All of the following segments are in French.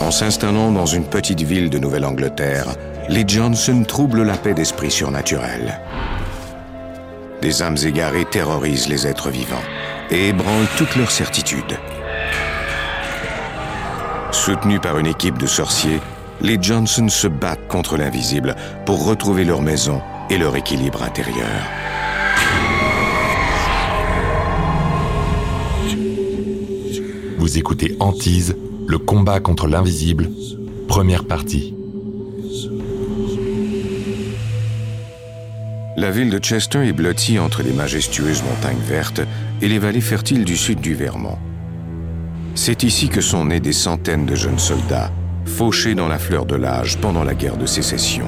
En s'installant dans une petite ville de Nouvelle-Angleterre, les Johnson troublent la paix d'esprit surnaturel. Des âmes égarées terrorisent les êtres vivants et ébranlent toutes leurs certitudes. Soutenus par une équipe de sorciers, les Johnson se battent contre l'invisible pour retrouver leur maison et leur équilibre intérieur. Vous écoutez Antise, le combat contre l'invisible, première partie. La ville de Chester est blottie entre les majestueuses montagnes vertes et les vallées fertiles du sud du Vermont. C'est ici que sont nés des centaines de jeunes soldats, fauchés dans la fleur de l'âge pendant la guerre de sécession.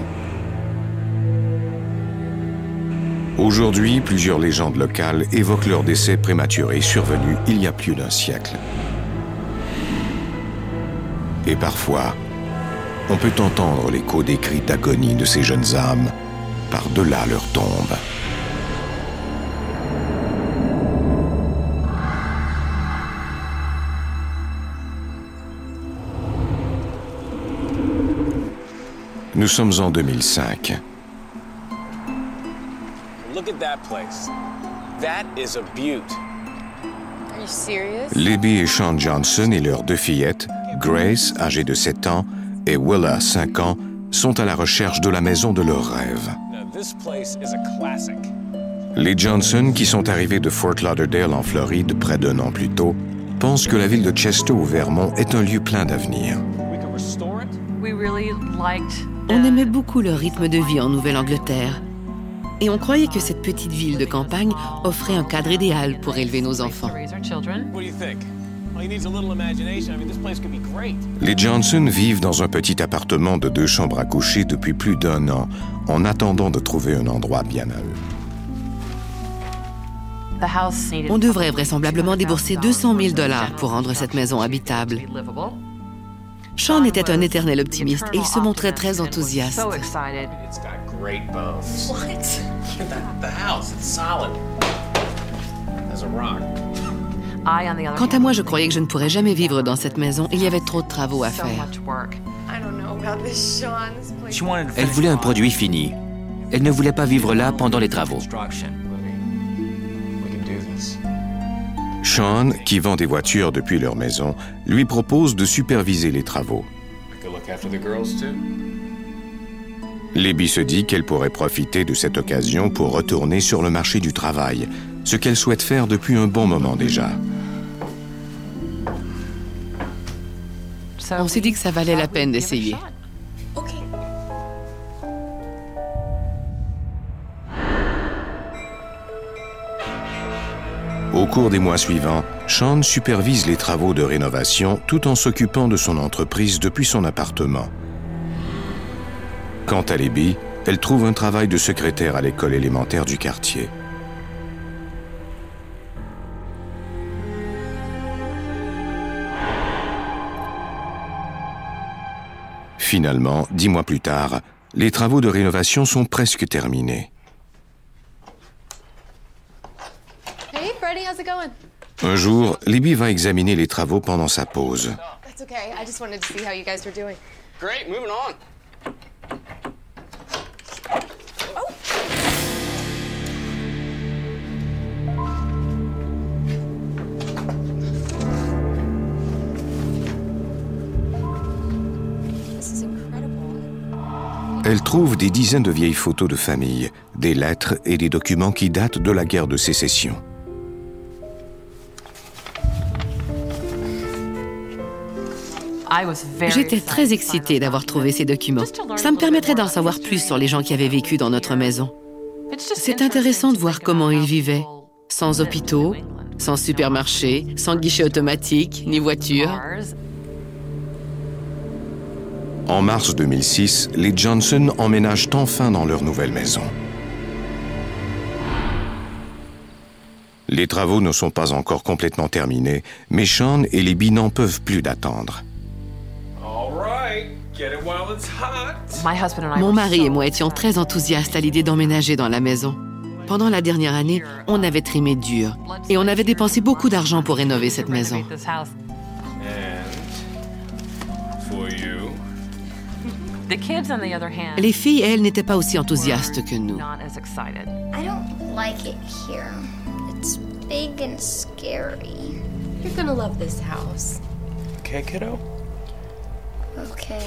Aujourd'hui, plusieurs légendes locales évoquent leur décès prématuré survenu il y a plus d'un siècle. Et parfois, on peut entendre l'écho des cris d'agonie de ces jeunes âmes par-delà leur tombe. Nous sommes en 2005. Look at that place. That is a butte. Are you serious? Libby et Sean Johnson et leurs deux fillettes, Grace, âgée de 7 ans, et Willa, 5 ans, sont à la recherche de la maison de leurs rêves. Les Johnson, qui sont arrivés de Fort Lauderdale en Floride près d'un an plus tôt, pensent que la ville de Chester au Vermont est un lieu plein d'avenir. On aimait beaucoup le rythme de vie en Nouvelle-Angleterre. Et on croyait que cette petite ville de campagne offrait un cadre idéal pour élever nos enfants. Les Johnson vivent dans un petit appartement de deux chambres à coucher depuis plus d'un an, en attendant de trouver un endroit bien à eux. The house needed On devrait vraisemblablement débourser 200 000 dollars pour rendre cette maison habitable. Sean était un éternel optimiste et il se montrait très enthousiaste. Quant à moi, je croyais que je ne pourrais jamais vivre dans cette maison. Il y avait trop de travaux à faire. Elle voulait un produit fini. Elle ne voulait pas vivre là pendant les travaux. Sean, qui vend des voitures depuis leur maison, lui propose de superviser les travaux. Libby se dit qu'elle pourrait profiter de cette occasion pour retourner sur le marché du travail, ce qu'elle souhaite faire depuis un bon moment déjà. On s'est dit que ça valait la peine give it a d'essayer. Au cours des mois suivants, Sean supervise les travaux de rénovation tout en s'occupant de son entreprise depuis son appartement. Quant à Libby, elle trouve un travail de secrétaire à l'école élémentaire du quartier. Finalement, dix mois plus tard, les travaux de rénovation sont presque terminés. Hey, Freddie, how's it going? Un jour, Libby va examiner les travaux pendant sa pause. That's okay. I just wanted to see how you guys were doing. Great, moving on. Elle trouve des dizaines de vieilles photos de famille, des lettres et des documents qui datent de la guerre de sécession. J'étais très excitée d'avoir trouvé ces documents. Ça me permettrait d'en savoir plus sur les gens qui avaient vécu dans notre maison. C'est intéressant de voir comment ils vivaient. Sans hôpitaux, sans supermarché, sans guichet automatique, ni voiture. En mars 2006, les Johnson emménagent enfin dans leur nouvelle maison. Les travaux ne sont pas encore complètement terminés, mais Sean et Libby n'en peuvent plus d'attendre. Mon mari et moi étions très enthousiastes à l'idée d'emménager dans la maison. Pendant la dernière année, on avait trimé dur et on avait dépensé beaucoup d'argent pour rénover cette maison. Les filles, elles, n'étaient pas aussi enthousiastes que nous. not as excited. I don't like it here. It's big and scary. You're gonna love this house. Okay, kiddo? Okay.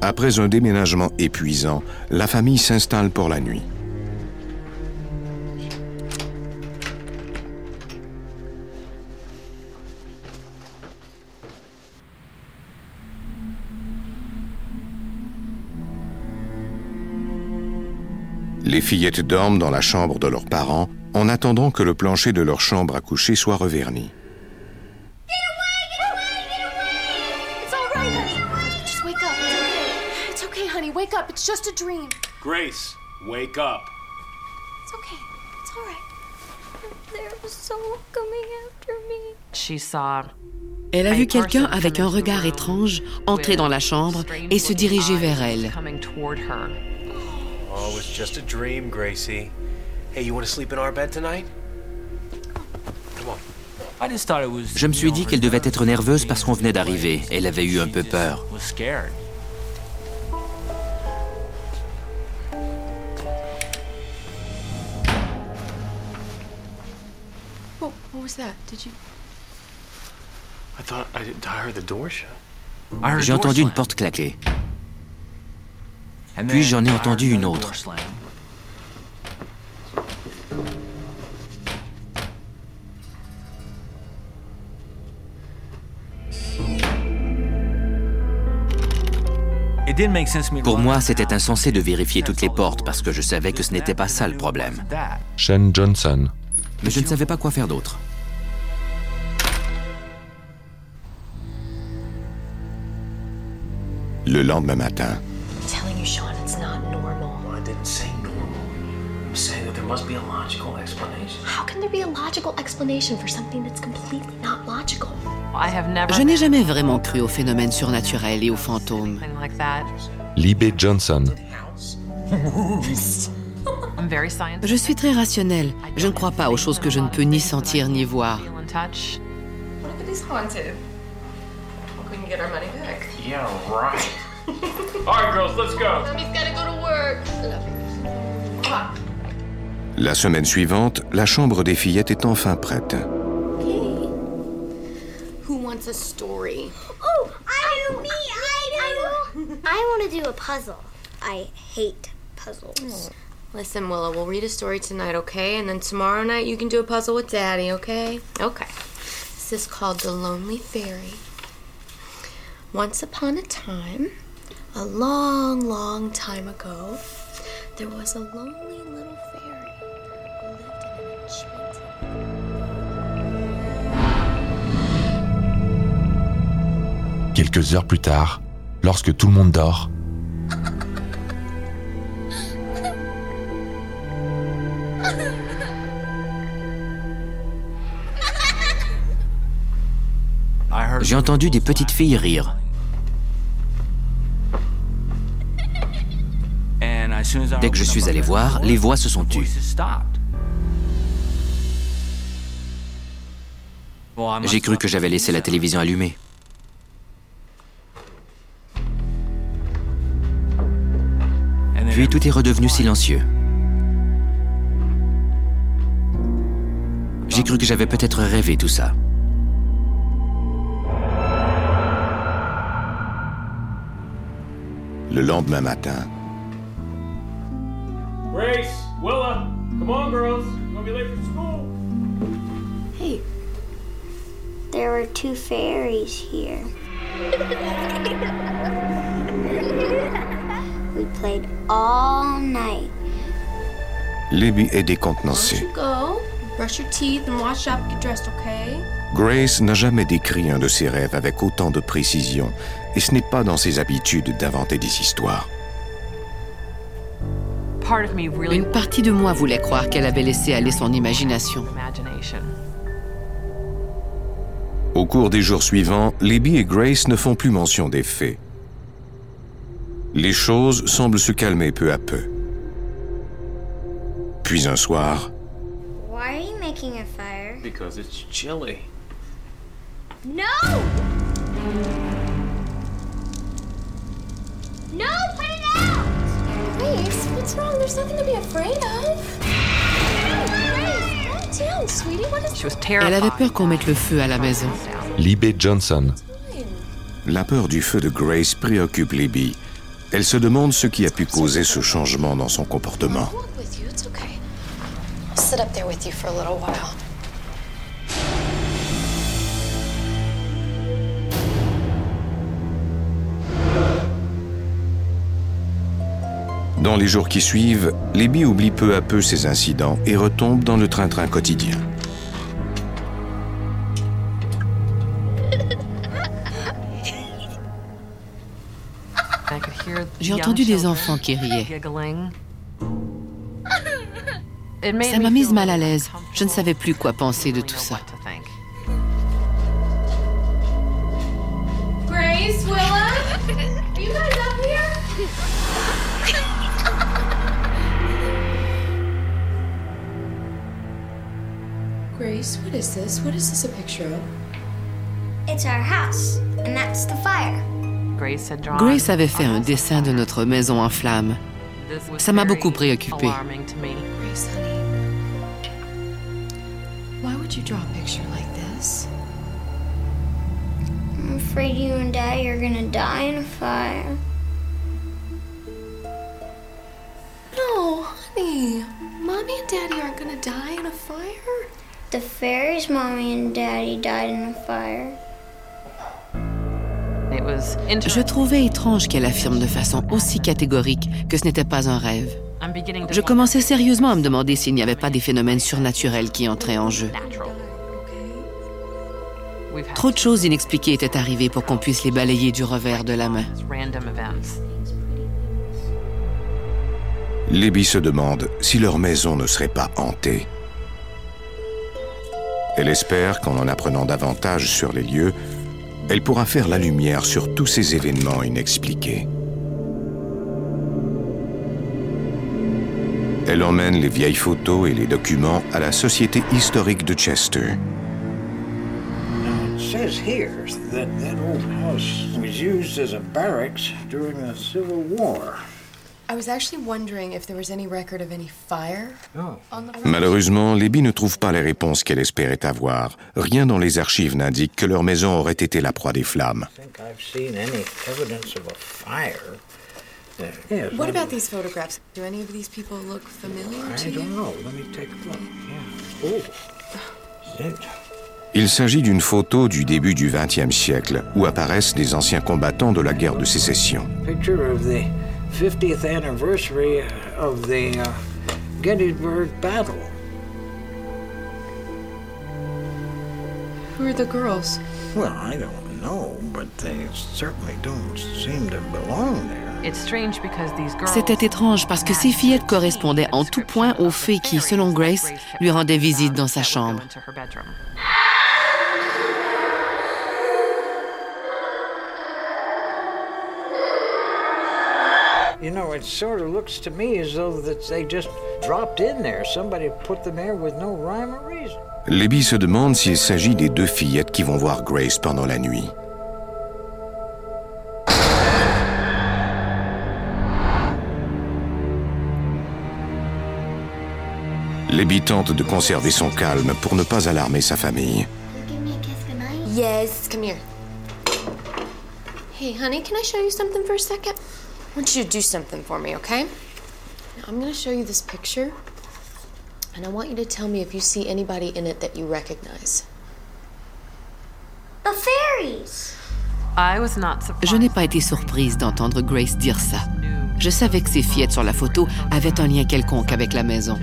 Après un déménagement épuisant, la famille s'installe pour la nuit. Les fillettes dorment dans la chambre de leurs parents en attendant que le plancher de leur chambre à coucher soit reverni. It's all right, honey. Just wake up. It's okay. It's okay, honey. Wake up. It's just a dream. Grace, wake up. It's okay. It's all right. Someone coming after me. She saw Elle a vu quelqu'un avec un regard étrange entrer dans la chambre et se diriger vers elle. Oh, it's just a dream, Gracie. Hey, you want to sleep in our bed tonight? Come on. Je me suis dit qu'elle devait être nerveuse parce qu'on venait d'arriver. Elle avait eu un peu peur. What, what was that? Did you? I thought I, I heard the door shut. J'ai entendu une porte claquer. Puis j'en ai entendu une autre. Pour moi, c'était insensé de vérifier toutes les portes parce que je savais que ce n'était pas ça le problème. Sean Johnson. Mais je ne savais pas quoi faire d'autre. Le lendemain matin, there must be a logical explanation. How can there be a logical explanation for something that's completely not logical? I have never Je n'ai jamais vraiment cru aux phénomènes surnaturels et aux fantômes. Libby Johnson. I'm very scientific. Je suis très rationnelle. Je ne crois pas aux choses que je ne peux ni sentir ni voir. La semaine suivante, la chambre des fillettes est enfin prête. Who wants a story? Oh, I do. Me, I do. I want to do a puzzle. I hate puzzles. Listen, Willow, we'll read a story tonight, okay? And then tomorrow night you can do a puzzle with Daddy, okay? Okay. This is called The Lonely Fairy. Once upon a time, a long, long time ago, there was a lonely little Quelques heures plus tard, lorsque tout le monde dort, J'ai entendu des petites filles rire. Dès que je suis allé voir, les voix se sont tues. J'ai cru que j'avais laissé la télévision allumée. Puis tout est redevenu silencieux. J'ai cru que j'avais peut-être rêvé tout ça. Le lendemain matin, Grace, Willa, come on, girls. You're gonna be late for school? Hey, there were two fairies here. we played all night. Libby est décontenancée. Grace n'a jamais décrit un de ses rêves avec autant de précision, et ce n'est pas dans ses habitudes d'inventer des histoires. Une partie de moi voulait croire qu'elle avait laissé aller son imagination. Au cours des jours suivants, Libby et Grace ne font plus mention des faits. Les choses semblent se calmer peu à peu. Puis un soir, Why are you making a fire? Because it's chilly. No! No, put it out! Grace, what's wrong? There's nothing to be afraid of. Calm down, sweetie. What is She was Elle avait peur qu'on mette le feu à la maison. Libby Johnson, la peur du feu de Grace préoccupe Libby. Elle se demande ce qui a pu causer ce changement dans son comportement. Dans les jours qui suivent, Libby oublie peu à peu ces incidents et retombe dans le train-train quotidien. J'ai entendu des enfants qui riaient. Ça m'a mise mal à l'aise. Je ne savais plus quoi penser de tout ça. Grace, Willa, are you guys up here? Grace, what is this? What is this a picture of? It's our house, and that's the fire. Grace avait fait un dessin de notre maison en flammes. Ça m'a beaucoup préoccupée. Grace, honey. Why would you draw a picture like this? I'm afraid you and Daddy are gonna die in a fire. No, honey. Mommy and Daddy aren't gonna die in a fire. The fairies' mommy and daddy died in a fire. Je trouvais étrange qu'elle affirme de façon aussi catégorique que ce n'était pas un rêve. Je commençais sérieusement à me demander s'il n'y avait pas des phénomènes surnaturels qui entraient en jeu. Trop de choses inexpliquées étaient arrivées pour qu'on puisse les balayer du revers de la main. Libby se demande si leur maison ne serait pas hantée. Elle espère qu'en en apprenant davantage sur les lieux, elle pourra faire la lumière sur tous ces événements inexpliqués. Elle emmène les vieilles photos et les documents à la Société historique de Chester. Malheureusement, Libby ne trouve pas les réponses qu'elle espérait avoir. Rien dans les archives n'indique que leur maison aurait été la proie des flammes. I What I- about these photographs? Do any of these people look familiar I to you? don't know. Let me take a look. Yeah. Oh. Zit. Il s'agit d'une photo du début du XXe siècle où apparaissent des anciens combattants de la guerre de sécession. Picture of the 50th anniversary of the uh, Gettysburg Battle. Who are the girls? Well, I don't know, but they certainly don't seem to belong there. C'était étrange parce que ces fillettes correspondaient en tout point aux fées qui, selon Grace, lui rendaient visite dans sa chambre. You know, it sort of looks to me as though that they just dropped in there. Somebody put them there with no rhyme or reason. Libby se demande s'il s'agit des deux fillettes qui vont voir Grace pendant la nuit. Libby tente de conserver son calme pour ne pas alarmer sa famille. Give me a kiss goodnight. Yes, come here. Hey, honey, can I show you something for a second? I want you to do something for me, okay? Now, I'm going to show you this picture, and I want you to tell me if you see anybody in it that you recognize. The fairies! Je n'ai pas été surprise d'entendre Grace dire ça. Je savais que ces fillettes sur la photo avaient un lien quelconque avec la maison.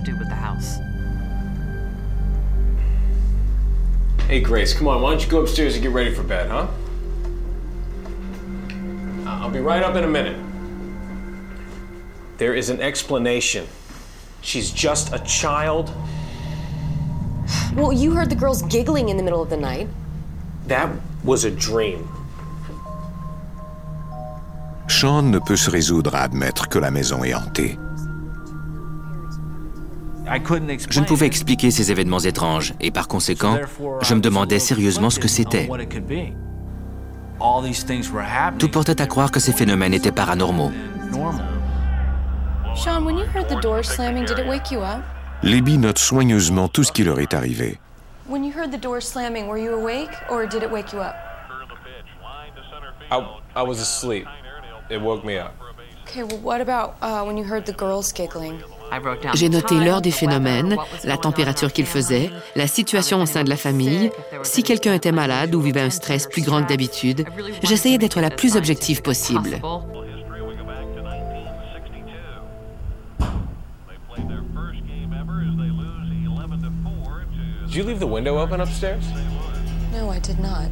Hey, Grace, come on. Why don't you go upstairs and get ready for bed, huh? I'll be right up in a minute. There is an explanation. She's just a child. Well, you heard the girls giggling in the middle of the night. That was a dream. Sean ne peut se résoudre à admettre que la maison est hantée. Je ne pouvais expliquer ces événements étranges et par conséquent, je me demandais sérieusement ce que c'était. Tout portait à croire que ces phénomènes étaient paranormaux. Sean, when you heard the door slamming, did it wake you up? Libby note soigneusement tout ce qui leur est arrivé. When you heard the door slamming, were you awake or did it wake you up? I, I was asleep. It woke me up. Okay, well, what about uh, when you heard the girls giggling? J'ai noté l'heure des phénomènes, la température qu'il faisait, la situation au sein de la famille, si quelqu'un était malade ou vivait un stress plus grand que d'habitude. J'essayais d'être la plus objective possible. Did you leave the window open upstairs? No, I did not.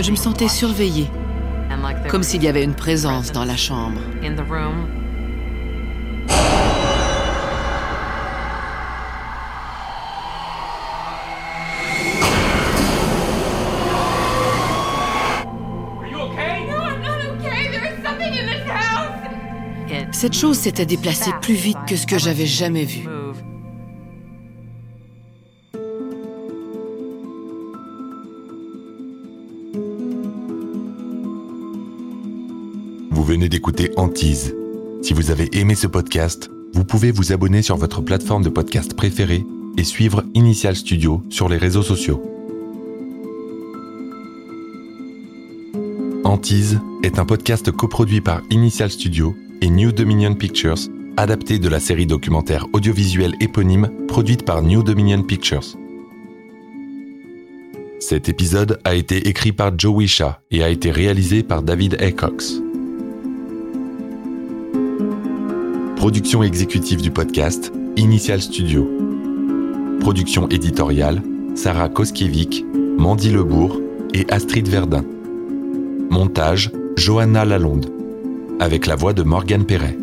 Je me sentais surveillée, comme s'il y avait une présence dans la chambre. Cette chose s'était déplacée plus vite que ce que j'avais jamais vu. Vous venez d'écouter Antise. Si vous avez aimé ce podcast, vous pouvez vous abonner sur votre plateforme de podcast préférée et suivre Initial Studio sur les réseaux sociaux. Antise est un podcast coproduit par Initial Studio et New Dominion Pictures, adapté de la série documentaire audiovisuelle éponyme produite par New Dominion Pictures. Cet épisode a été écrit par Joe Wisha et a été réalisé par David A. Production exécutive du podcast, Initial Studio. Production éditoriale, Sarah Koskiewicz, Mandy Lebourg et Astrid Verdun. Montage, Johanna Lalonde avec la voix de Morgane Perret.